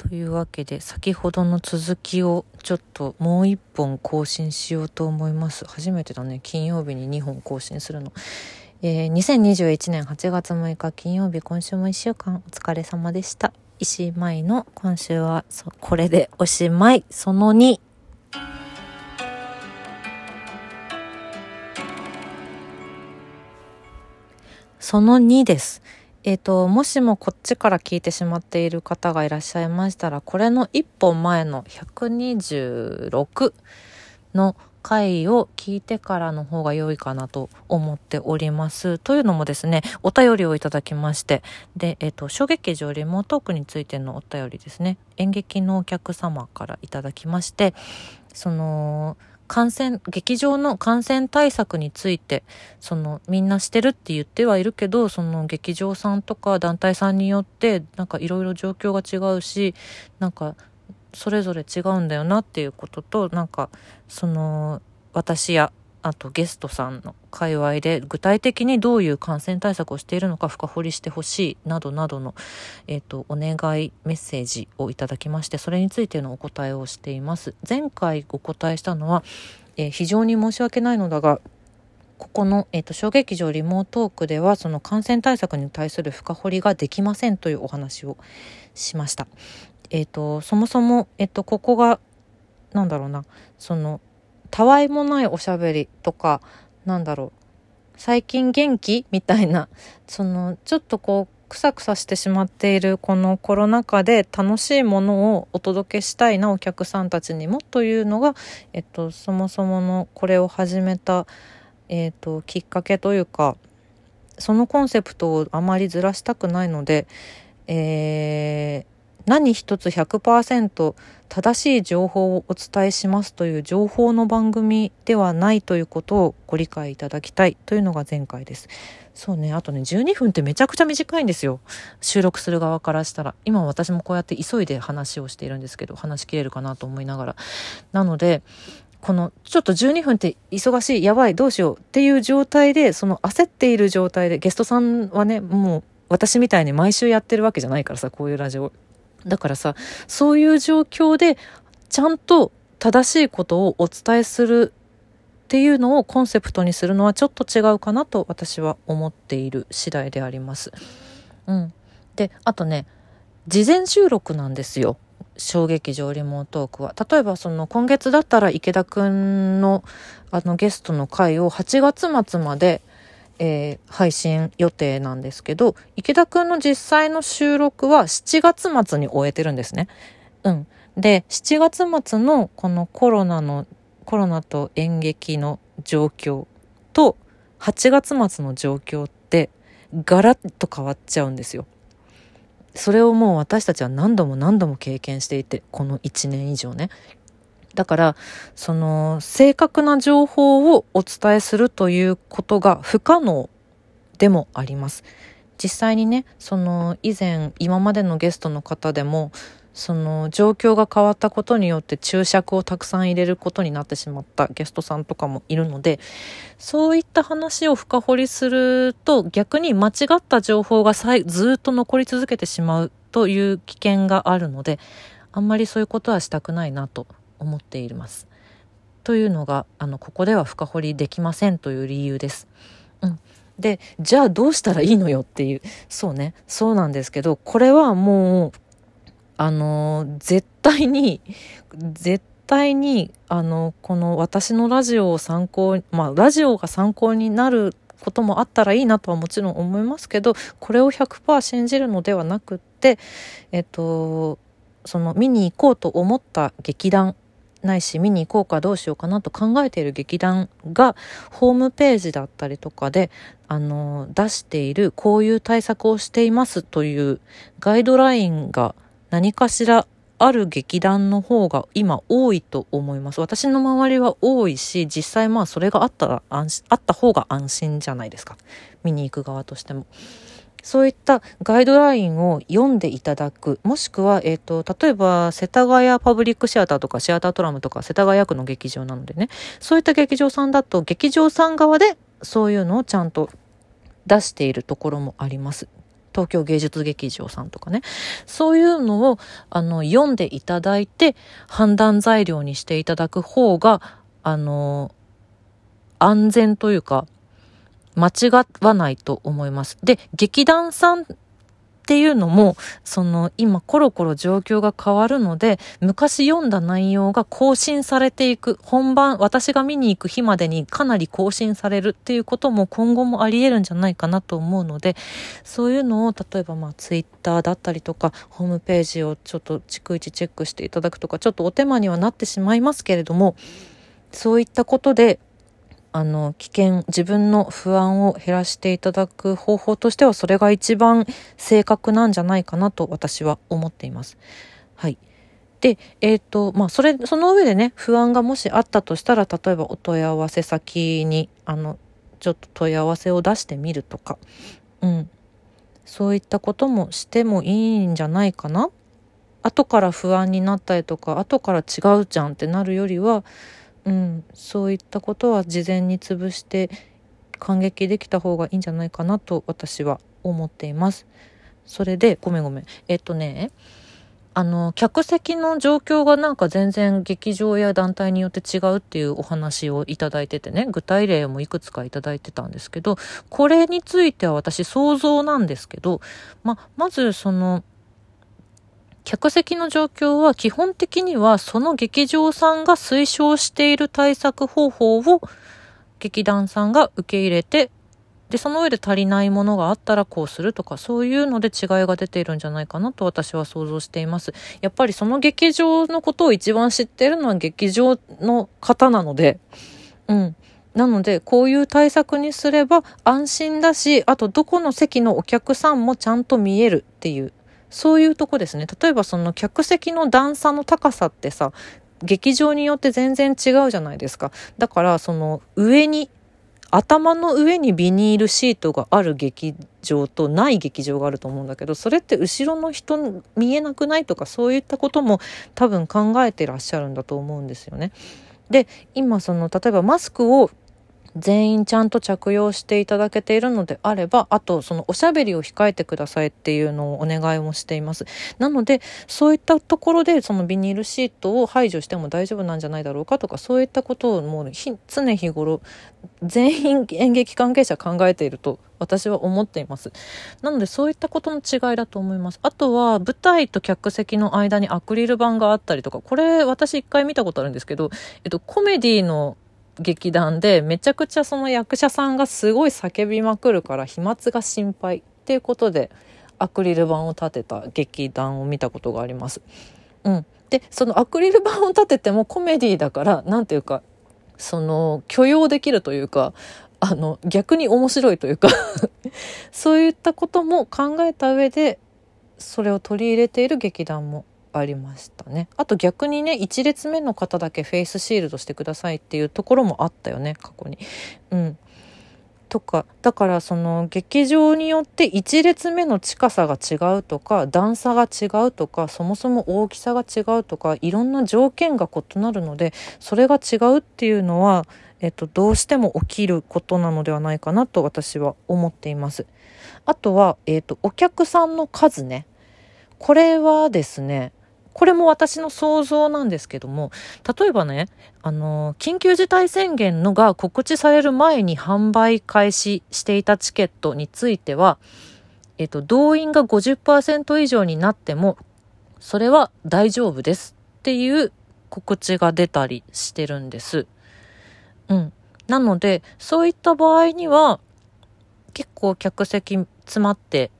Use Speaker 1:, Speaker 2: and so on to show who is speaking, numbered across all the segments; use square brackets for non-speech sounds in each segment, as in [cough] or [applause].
Speaker 1: というわけで先ほどの続きをちょっともう一本更新しようと思います。初めてだね。金曜日に2本更新するの。えー、2021年8月6日金曜日今週も1週間お疲れ様でした。石井舞の今週はこれでおしまい。その2その2です。えっ、ー、と、もしもこっちから聞いてしまっている方がいらっしゃいましたら、これの一本前の126の回を聞いてからの方が良いかなと思っております。というのもですね、お便りをいただきまして、で、えっ、ー、と、小劇場リモートークについてのお便りですね、演劇のお客様からいただきまして、その、感染、劇場の感染対策について、その、みんなしてるって言ってはいるけど、その劇場さんとか団体さんによって、なんかいろいろ状況が違うし、なんか、それぞれ違うんだよなっていうことと、なんか、その、私やあとゲストさんの界隈で具体的にどういう感染対策をしているのか深掘りしてほしいなどなどの、えっ、ー、と、お願いメッセージをいただきまして、それについてのお答えをしています。前回お答えしたのは、えー、非常に申し訳ないのだが、ここの、え、ー、と、小劇場リモートークでは、その感染対策に対する深掘りができませんというお話をしました。えっ、と、そもそも、えっ、と、ここが、なんだろうな、その、たわいもないおしゃべりとか、なんだろう、最近元気みたいな、[laughs] その、ちょっとこう、くさくさしてしまっているこのコロナ禍で楽しいものをお届けしたいなお客さんたちにもというのが、えっと、そもそものこれを始めた、えっと、きっかけというかそのコンセプトをあまりずらしたくないので、え、何一つ100%正しい情報をお伝えしますという情報の番組ではないということをご理解いただきたいというのが前回です。そうね、あとね、12分ってめちゃくちゃ短いんですよ。収録する側からしたら。今私もこうやって急いで話をしているんですけど、話しきれるかなと思いながら。なので、このちょっと12分って忙しい、やばい、どうしようっていう状態で、その焦っている状態で、ゲストさんはね、もう私みたいに毎週やってるわけじゃないからさ、こういうラジオ。だからさ、そういう状況で、ちゃんと正しいことをお伝えするっていうのをコンセプトにするのはちょっと違うかなと私は思っている次第であります。うん。で、あとね、事前収録なんですよ。小劇場リモートークは。例えばその今月だったら池田くんのあのゲストの回を8月末までえー、配信予定なんですけど、池田くんの実際の収録は7月末に終えてるんですね。うん。で、7月末のこのコロナの、コロナと演劇の状況と8月末の状況ってガラッと変わっちゃうんですよ。それをもう私たちは何度も何度も経験していて、この1年以上ね。だから、その、正確な情報をお伝えするということが不可能でもあります。実際にね、その、以前、今までのゲストの方でも、その状況が変わったことによって注釈をたくさん入れることになってしまったゲストさんとかもいるので、そういった話を深掘りすると逆に間違った情報がずっと残り続けてしまうという危険があるので、あんまりそういうことはしたくないなと思っています。というのがあのここでは深掘りできませんという理由です。うん、でじゃあどうしたらいいのよっていうそうねそうなんですけどこれはもうあの絶対に絶対にあのこの私のラジオを参考まあラジオが参考になることもあったらいいなとはもちろん思いますけどこれを100%信じるのではなくってえっとその見に行こうと思った劇団ないし見に行こうかどうしようかなと考えている劇団がホームページだったりとかであの出しているこういう対策をしていますというガイドラインが何かしらある劇団の方が今多いと思います。私の周りは多いし、実際まあそれがあったら安心、あった方が安心じゃないですか。見に行く側としても。そういったガイドラインを読んでいただく。もしくは、えっ、ー、と、例えば、世田谷パブリックシアターとかシアタートラムとか世田谷区の劇場なのでね、そういった劇場さんだと、劇場さん側でそういうのをちゃんと出しているところもあります。東京芸術劇場さんとかね。そういうのを、あの、読んでいただいて、判断材料にしていただく方が、あの、安全というか、間違わないと思います。で、劇団さんっていうのも、その今コロコロ状況が変わるので、昔読んだ内容が更新されていく、本番、私が見に行く日までにかなり更新されるっていうことも今後もあり得るんじゃないかなと思うので、そういうのを例えばまあツイッターだったりとか、ホームページをちょっと逐一チェックしていただくとか、ちょっとお手間にはなってしまいますけれども、そういったことであの、危険、自分の不安を減らしていただく方法としては、それが一番正確なんじゃないかなと私は思っています。はい。で、えっ、ー、と、まあ、それ、その上でね、不安がもしあったとしたら、例えばお問い合わせ先に、あの、ちょっと問い合わせを出してみるとか、うん。そういったこともしてもいいんじゃないかな後から不安になったりとか、後から違うじゃんってなるよりは、うん、そういったことは事前に潰して感激できた方がいいんじゃないかなと私は思っています。それで、ごめんごめん。えっとね、あの、客席の状況がなんか全然劇場や団体によって違うっていうお話をいただいててね、具体例もいくつかいただいてたんですけど、これについては私想像なんですけど、ま、まずその、客席の状況は基本的にはその劇場さんが推奨している対策方法を劇団さんが受け入れてで、その上で足りないものがあったらこうするとか、そういうので違いが出ているんじゃないかなと私は想像しています。やっぱりその劇場のことを一番知ってるのは劇場の方なので、うん。なので、こういう対策にすれば安心だし、あとどこの席のお客さんもちゃんと見えるっていうそういうとこですね。例えばその客席の段差の高さってさ、劇場によって全然違うじゃないですか。だからその上に、頭の上にビニールシートがある劇場とない劇場があると思うんだけど、それって後ろの人見えなくないとかそういったことも多分考えてらっしゃるんだと思うんですよね。で、今その例えばマスクを全員ちゃんと着用していただけているのであれば、あとそのおしゃべりを控えてくださいっていうのをお願いもしています。なので、そういったところでそのビニールシートを排除しても大丈夫なんじゃないだろうかとか、そういったことをもう常日頃、全員演劇関係者考えていると私は思っています。なのでそういったことの違いだと思います。あとは舞台と客席の間にアクリル板があったりとか、これ私一回見たことあるんですけど、えっとコメディの劇団でめちゃくちゃその役者さんがすごい叫びまくるから飛沫が心配っていうことでアクリル板を立てた劇団を見たことがあります。うん。で、そのアクリル板を立ててもコメディだから、なんていうか、その許容できるというか、あの、逆に面白いというか [laughs] そういったことも考えた上で、それを取り入れている劇団もありましたね。あと逆にね、1列目の方だけフェイスシールドしてくださいっていうところもあったよね、過去に。うん。とか、だからその劇場によって1列目の近さが違うとか、段差が違うとか、そもそも大きさが違うとか、いろんな条件が異なるので、それが違うっていうのは、えっと、どうしても起きることなのではないかなと私は思っています。あとは、えっと、お客さんの数ね。これはですね、これも私の想像なんですけども、例えばね、あの、緊急事態宣言のが告知される前に販売開始していたチケットについては、えっと、動員が50%以上になっても、それは大丈夫ですっていう告知が出たりしてるんです。うん。なので、そういった場合には、結構客席詰まって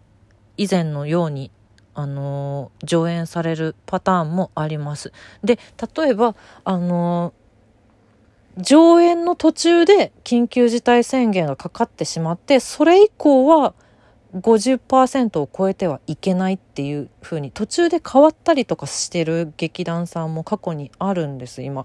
Speaker 1: 以前のようにあのー、上演されるパターンもあります。で、例えば、あのー、上演の途中で緊急事態宣言がかかってしまって、それ以降は50%を超えてはいけないっていう風に途中で変わったりとかしてる劇団さんも過去にあるんです、今。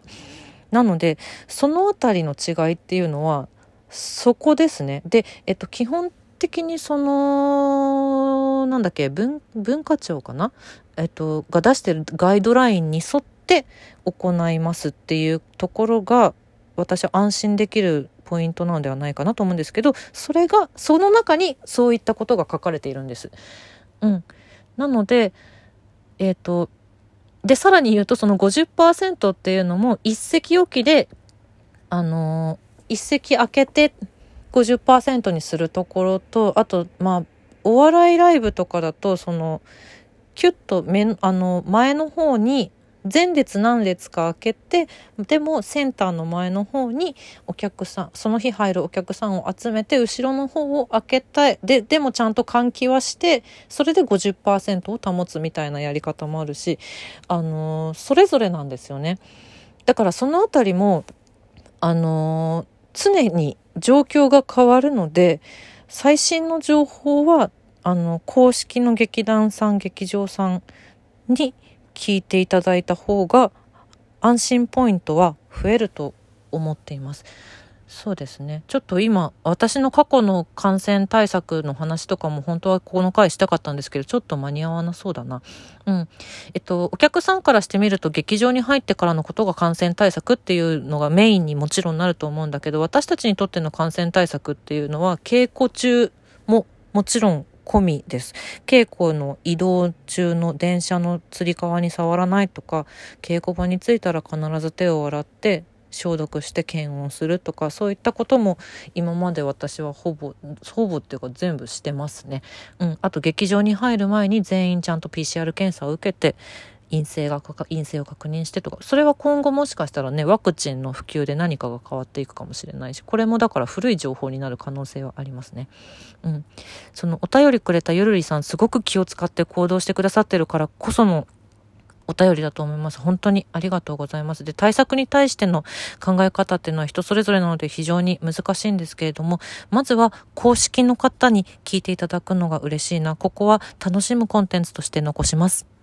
Speaker 1: なので、そのあたりの違いっていうのは、そこですね。で、えっと、基本的にその、なんだっけ、文、化庁かな？えっと、が出してるガイドラインに沿って行いますっていうところが、私は安心できるポイントなのではないかなと思うんですけどそれがその中にそういったことが書かれているんです。うん、なのでえっ、ー、とでさらに言うとその50%っていうのも一石置きであの一石開けて50%にするところとあとまあお笑いライブとかだとそのキュッとめあの前の方に前列何列か開けてでもセンターの前の方にお客さんその日入るお客さんを集めて後ろの方を開けたいででもちゃんと換気はしてそれで50%を保つみたいなやり方もあるしあのそれぞれなんですよね。だからそのあたりもあの常に状況が変わるので最新の情報はあの公式の劇団さん劇場さんに聞いていただいた方が安心ポイントは増えると思っています。そうですね。ちょっと今、私の過去の感染対策の話とかも本当はこの回したかったんですけど、ちょっと間に合わなそうだな。うん。えっと、お客さんからしてみると、劇場に入ってからのことが感染対策っていうのがメインにもちろんなると思うんだけど、私たちにとっての感染対策っていうのは、稽古中ももちろん込みです。稽古の移動中の電車のつり革に触らないとか、稽古場に着いたら必ず手を洗って、消毒して検温するとかそういったことも今まで私はほぼほぼっていうか全部してますね。うん、あと劇場に入る前に全員ちゃんと PCR 検査を受けて陰性が陰性を確認してとかそれは今後もしかしたらねワクチンの普及で何かが変わっていくかもしれないしこれもだから古い情報になる可能性はありますね。うん、そのお便りくれたゆるりさんすごく気を使って行動してくださってるからこそのお便りだと思います。本当にありがとうございます。で、対策に対しての考え方っていうのは人それぞれなので非常に難しいんですけれども、まずは公式の方に聞いていただくのが嬉しいな。ここは楽しむコンテンツとして残します。